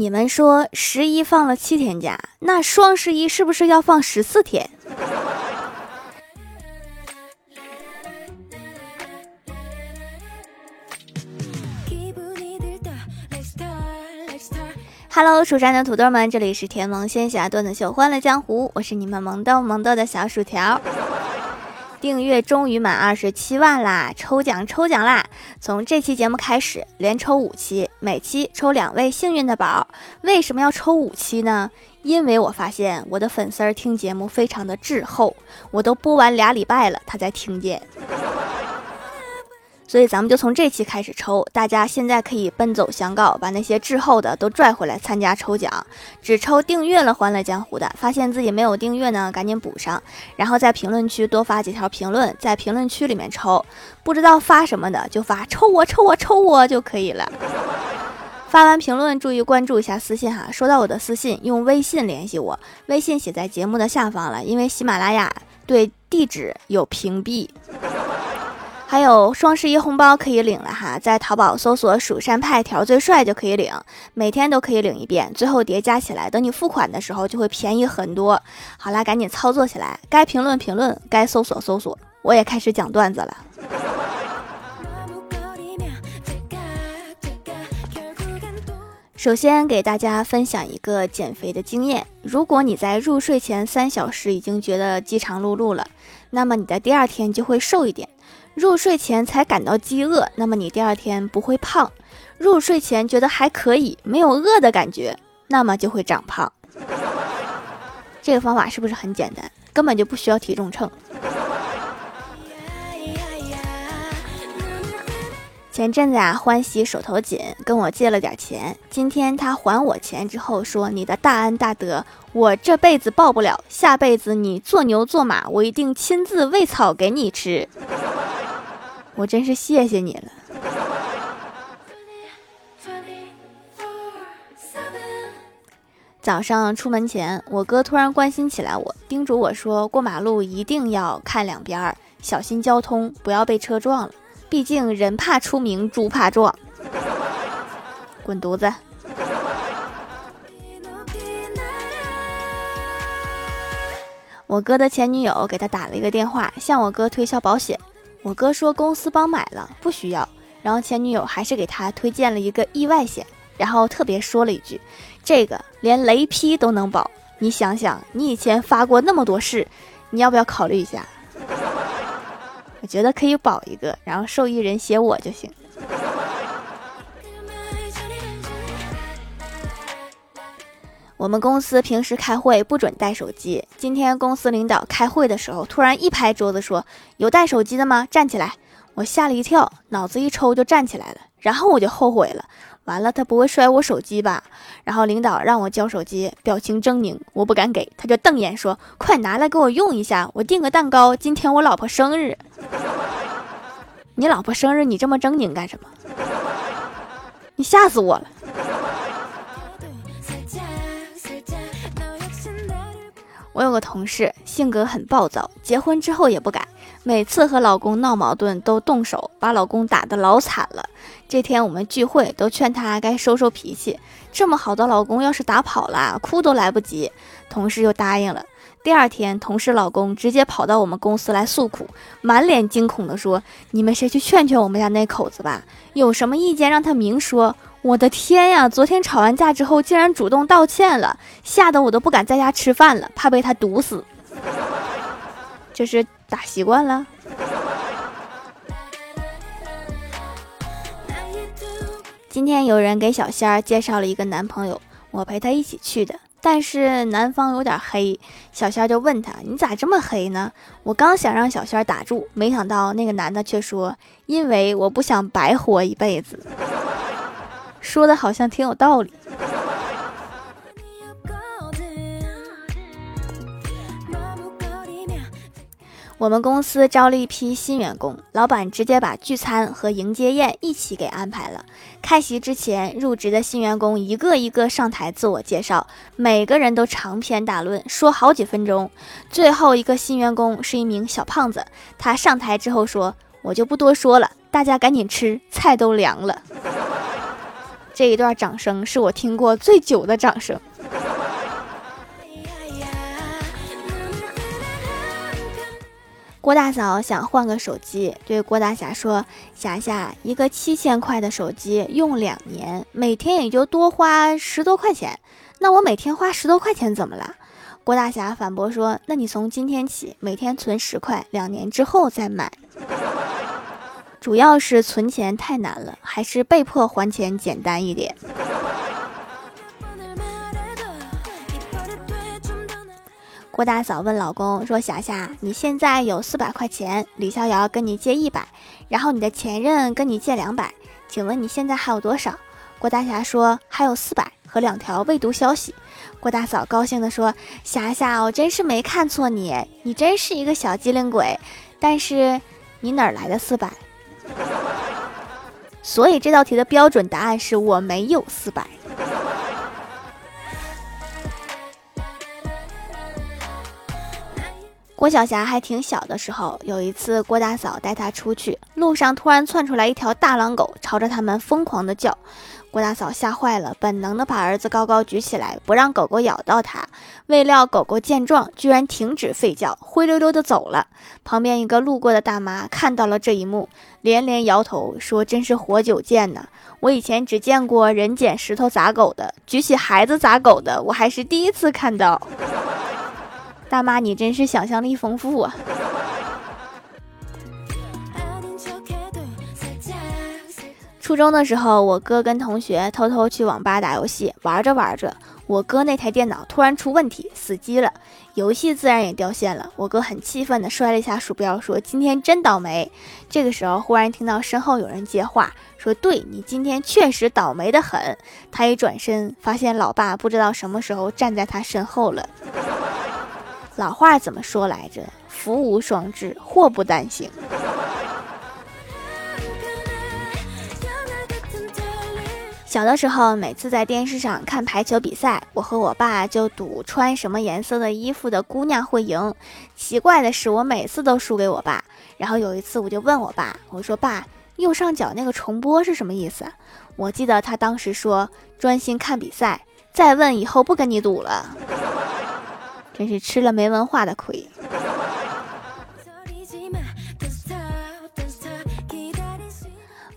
你们说十一放了七天假，那双十一是不是要放十四天？Hello，蜀山的土豆们，这里是甜萌仙侠段子秀《欢乐江湖》，我是你们萌豆萌豆的小薯条。订阅终于满二十七万啦！抽奖抽奖啦！从这期节目开始，连抽五期，每期抽两位幸运的宝。为什么要抽五期呢？因为我发现我的粉丝儿听节目非常的滞后，我都播完俩礼拜了，他才听见。所以咱们就从这期开始抽，大家现在可以奔走相告，把那些滞后的都拽回来参加抽奖。只抽订阅了《欢乐江湖》的，发现自己没有订阅呢，赶紧补上。然后在评论区多发几条评论，在评论区里面抽。不知道发什么的，就发抽我抽我抽我就可以了。发完评论注意关注一下私信哈，收到我的私信用微信联系我，微信写在节目的下方了，因为喜马拉雅对地址有屏蔽。还有双十一红包可以领了哈，在淘宝搜索“蜀山派条最帅”就可以领，每天都可以领一遍，最后叠加起来，等你付款的时候就会便宜很多。好啦，赶紧操作起来，该评论评论，该搜索搜索，我也开始讲段子了。首先给大家分享一个减肥的经验：如果你在入睡前三小时已经觉得饥肠辘辘了，那么你的第二天就会瘦一点。入睡前才感到饥饿，那么你第二天不会胖；入睡前觉得还可以，没有饿的感觉，那么就会长胖。这个方法是不是很简单？根本就不需要体重秤。前阵子啊，欢喜手头紧，跟我借了点钱。今天他还我钱之后说：“你的大恩大德，我这辈子报不了，下辈子你做牛做马，我一定亲自喂草给你吃。”我真是谢谢你了。早上出门前，我哥突然关心起来我，叮嘱我说：“过马路一定要看两边，小心交通，不要被车撞了。毕竟人怕出名，猪怕壮。”滚犊子！我哥的前女友给他打了一个电话，向我哥推销保险。我哥说公司帮买了，不需要。然后前女友还是给他推荐了一个意外险，然后特别说了一句：“这个连雷劈都能保。”你想想，你以前发过那么多誓，你要不要考虑一下？我觉得可以保一个，然后受益人写我就行。我们公司平时开会不准带手机。今天公司领导开会的时候，突然一拍桌子说：“有带手机的吗？站起来！”我吓了一跳，脑子一抽就站起来了。然后我就后悔了，完了，他不会摔我手机吧？然后领导让我交手机，表情狰狞，我不敢给，他就瞪眼说：“快拿来给我用一下，我订个蛋糕，今天我老婆生日。”你老婆生日你这么狰狞干什么？你吓死我了！我有个同事，性格很暴躁，结婚之后也不改，每次和老公闹矛盾都动手，把老公打得老惨了。这天我们聚会，都劝她该收收脾气。这么好的老公，要是打跑了，哭都来不及。同事又答应了。第二天，同事老公直接跑到我们公司来诉苦，满脸惊恐地说：“你们谁去劝劝我们家那口子吧？有什么意见让他明说。”我的天呀！昨天吵完架之后，竟然主动道歉了，吓得我都不敢在家吃饭了，怕被他毒死。这是打习惯了。今天有人给小仙儿介绍了一个男朋友，我陪他一起去的，但是男方有点黑，小仙儿就问他：“你咋这么黑呢？”我刚想让小仙儿打住，没想到那个男的却说：“因为我不想白活一辈子。”说的好像挺有道理。我们公司招了一批新员工，老板直接把聚餐和迎接宴一起给安排了。开席之前，入职的新员工一个一个上台自我介绍，每个人都长篇大论，说好几分钟。最后一个新员工是一名小胖子，他上台之后说：“我就不多说了，大家赶紧吃，菜都凉了。”这一段掌声是我听过最久的掌声。郭大嫂想换个手机，对郭大侠说：“霞霞，一个七千块的手机用两年，每天也就多花十多块钱。那我每天花十多块钱怎么了？”郭大侠反驳说：“那你从今天起每天存十块，两年之后再买。主要是存钱太难了，还是被迫还钱简单一点。”郭大嫂问老公说：“霞霞，你现在有四百块钱，李逍遥跟你借一百，然后你的前任跟你借两百，请问你现在还有多少？”郭大侠说：“还有四百和两条未读消息。”郭大嫂高兴地说：“霞霞，我真是没看错你，你真是一个小机灵鬼。但是你哪来的四百？所以这道题的标准答案是我没有四百。”郭晓霞还挺小的时候，有一次郭大嫂带她出去，路上突然窜出来一条大狼狗，朝着他们疯狂的叫。郭大嫂吓坏了，本能的把儿子高高举起来，不让狗狗咬到他。未料狗狗见状，居然停止吠叫，灰溜溜的走了。旁边一个路过的大妈看到了这一幕，连连摇头说：“真是活久见呐！我以前只见过人捡石头砸狗的，举起孩子砸狗的，我还是第一次看到。”大妈，你真是想象力丰富啊！初中的时候，我哥跟同学偷偷去网吧打游戏，玩着玩着，我哥那台电脑突然出问题，死机了，游戏自然也掉线了。我哥很气愤地摔了一下鼠标，说：“今天真倒霉。”这个时候，忽然听到身后有人接话，说：“对你今天确实倒霉的很。”他一转身，发现老爸不知道什么时候站在他身后了。老话怎么说来着？福无双至，祸不单行。小的时候，每次在电视上看排球比赛，我和我爸就赌穿什么颜色的衣服的姑娘会赢。奇怪的是，我每次都输给我爸。然后有一次，我就问我爸：“我说爸，右上角那个重播是什么意思？”我记得他当时说：“专心看比赛。”再问以后不跟你赌了。真是吃了没文化的亏。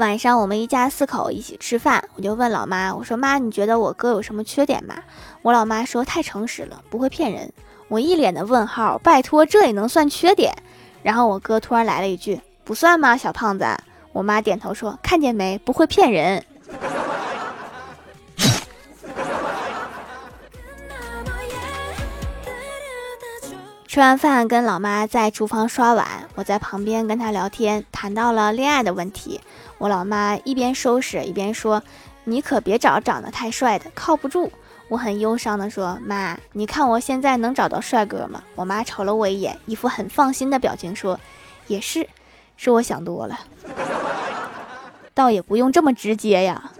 晚上我们一家四口一起吃饭，我就问老妈：“我说妈，你觉得我哥有什么缺点吗？”我老妈说：“太诚实了，不会骗人。”我一脸的问号，拜托，这也能算缺点？然后我哥突然来了一句：“不算吗，小胖子？”我妈点头说：“看见没，不会骗人。”吃完饭，跟老妈在厨房刷碗，我在旁边跟她聊天，谈到了恋爱的问题。我老妈一边收拾一边说：“你可别找长得太帅的，靠不住。”我很忧伤的说：“妈，你看我现在能找到帅哥吗？”我妈瞅了我一眼，一副很放心的表情说：“也是，是我想多了，倒也不用这么直接呀。”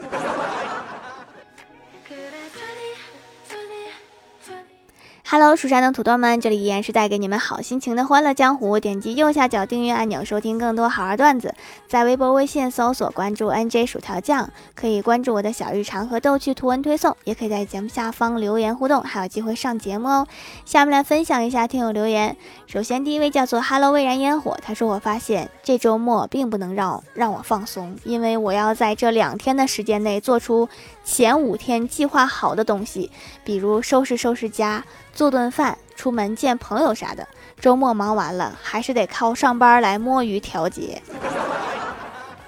Hello，蜀山的土豆们，这里依然是带给你们好心情的欢乐江湖。点击右下角订阅按钮，收听更多好玩段子。在微博、微信搜索关注 NJ 薯条酱，可以关注我的小日常和逗趣图文推送，也可以在节目下方留言互动，还有机会上节目哦。下面来分享一下听友留言。首先，第一位叫做 Hello 蔚然烟火，他说：“我发现这周末并不能让让我放松，因为我要在这两天的时间内做出前五天计划好的东西，比如收拾收拾家。”做顿饭，出门见朋友啥的。周末忙完了，还是得靠上班来摸鱼调节。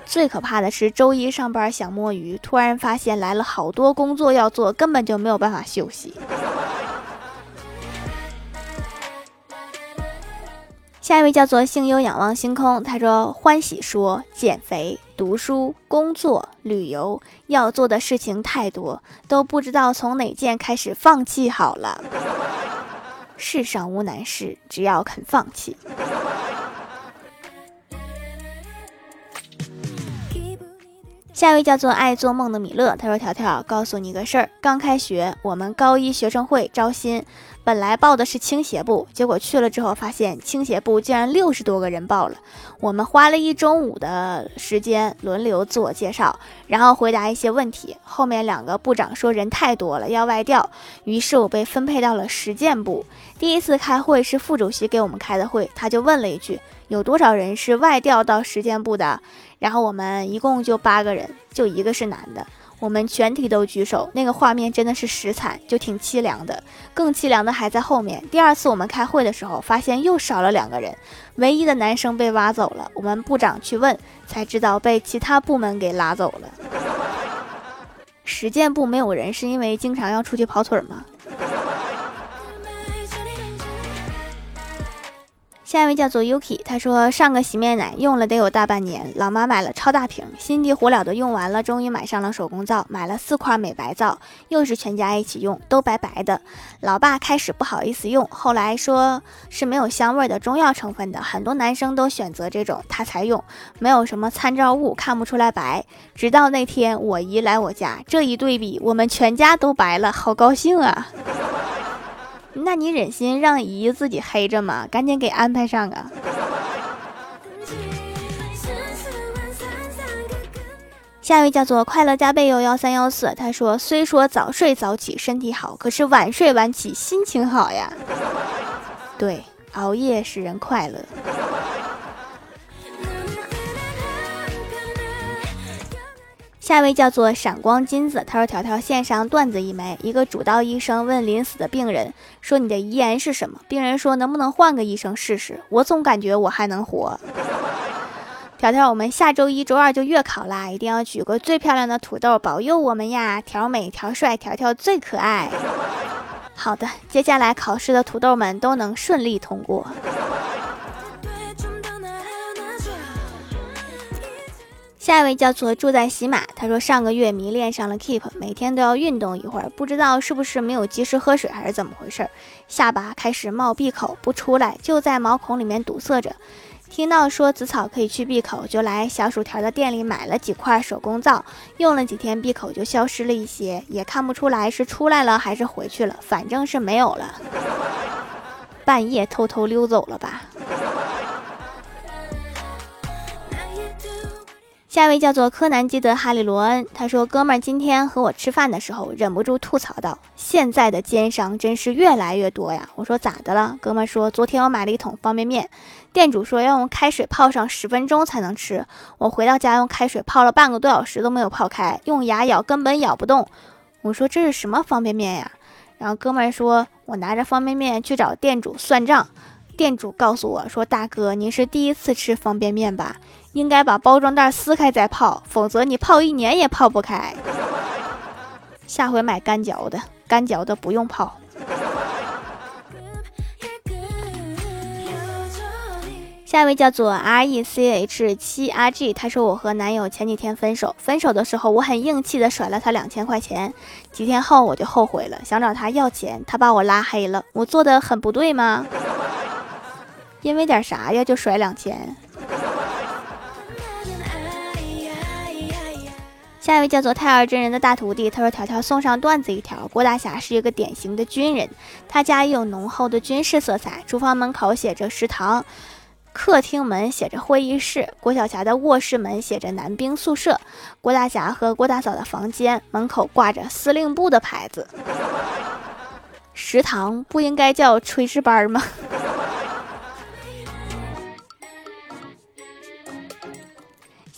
最可怕的是，周一上班想摸鱼，突然发现来了好多工作要做，根本就没有办法休息。下一位叫做幸优仰望星空，他说：“欢喜说减肥、读书、工作、旅游，要做的事情太多，都不知道从哪件开始放弃好了。世上无难事，只要肯放弃。”下一位叫做爱做梦的米勒，他说：“条条，告诉你个事儿，刚开学，我们高一学生会招新。”本来报的是倾斜部，结果去了之后发现倾斜部竟然六十多个人报了。我们花了一中午的时间轮流自我介绍，然后回答一些问题。后面两个部长说人太多了要外调，于是我被分配到了实践部。第一次开会是副主席给我们开的会，他就问了一句：有多少人是外调到实践部的？然后我们一共就八个人，就一个是男的。我们全体都举手，那个画面真的是实惨，就挺凄凉的。更凄凉的还在后面。第二次我们开会的时候，发现又少了两个人，唯一的男生被挖走了。我们部长去问，才知道被其他部门给拉走了。实践部没有人，是因为经常要出去跑腿吗？下一位叫做 Yuki，他说上个洗面奶用了得有大半年，老妈买了超大瓶，心急火燎的用完了，终于买上了手工皂，买了四块美白皂，又是全家一起用，都白白的。老爸开始不好意思用，后来说是没有香味的中药成分的，很多男生都选择这种，他才用，没有什么参照物，看不出来白。直到那天我姨来我家，这一对比，我们全家都白了，好高兴啊！那你忍心让姨自己黑着吗？赶紧给安排上啊！下一位叫做快乐加倍哟幺三幺四，他说：“虽说早睡早起身体好，可是晚睡晚起心情好呀。”对，熬夜使人快乐。下一位叫做闪光金子，他说：“条条线上段子一枚。一个主刀医生问临死的病人说：‘你的遗言是什么？’病人说：‘能不能换个医生试试？我总感觉我还能活。’条条，我们下周一、周二就月考啦，一定要举个最漂亮的土豆保佑我们呀！条美、条帅、条条最可爱。好的，接下来考试的土豆们都能顺利通过。”下一位叫做住在喜马，他说上个月迷恋上了 Keep，每天都要运动一会儿，不知道是不是没有及时喝水还是怎么回事，下巴开始冒闭口不出来，就在毛孔里面堵塞着。听到说紫草可以去闭口，就来小薯条的店里买了几块手工皂，用了几天闭口就消失了一些，也看不出来是出来了还是回去了，反正是没有了。半夜偷偷溜走了吧。下一位叫做柯南基德哈利罗恩，他说：“哥们儿今天和我吃饭的时候，忍不住吐槽道：现在的奸商真是越来越多呀！”我说：“咋的了？”哥们儿说：“昨天我买了一桶方便面，店主说要用开水泡上十分钟才能吃。我回到家用开水泡了半个多小时都没有泡开，用牙咬根本咬不动。我说这是什么方便面呀？然后哥们儿说：我拿着方便面去找店主算账，店主告诉我说：大哥，您是第一次吃方便面吧？”应该把包装袋撕开再泡，否则你泡一年也泡不开。下回买干嚼的，干嚼的不用泡。下一位叫做 R E C H 七 R G，他说我和男友前几天分手，分手的时候我很硬气的甩了他两千块钱，几天后我就后悔了，想找他要钱，他把我拉黑了，我做的很不对吗？因为点啥呀就甩两千？下一位叫做泰尔真人的大徒弟，他说：“条条送上段子一条。郭大侠是一个典型的军人，他家也有浓厚的军事色彩。厨房门口写着食堂，客厅门写着会议室，郭晓霞的卧室门写着男兵宿舍，郭大侠和郭大嫂的房间门口挂着司令部的牌子。食堂不应该叫炊事班吗？”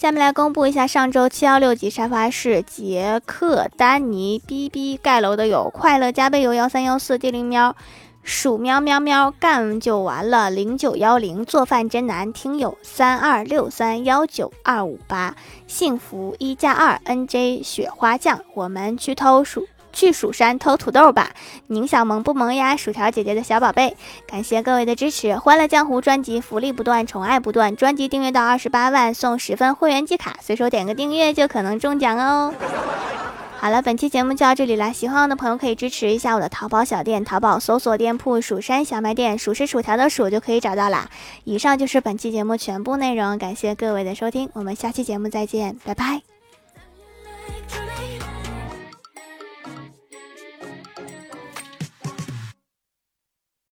下面来公布一下上周七幺六级沙发是杰克、丹尼、B B 盖楼的有快乐加倍有幺三幺四地灵喵、鼠喵喵喵干就完了零九幺零做饭真难听友三二六三幺九二五八幸福一加二 N J 雪花酱我们去偷鼠。去蜀山偷土豆吧，宁小萌不萌呀？薯条姐姐的小宝贝，感谢各位的支持！欢乐江湖专辑福利不断，宠爱不断，专辑订阅到二十八万送十份会员季卡，随手点个订阅就可能中奖哦！好了，本期节目就到这里了，喜欢我的朋友可以支持一下我的淘宝小店，淘宝搜索店铺“蜀山小卖店”，数是薯条的数就可以找到啦。以上就是本期节目全部内容，感谢各位的收听，我们下期节目再见，拜拜。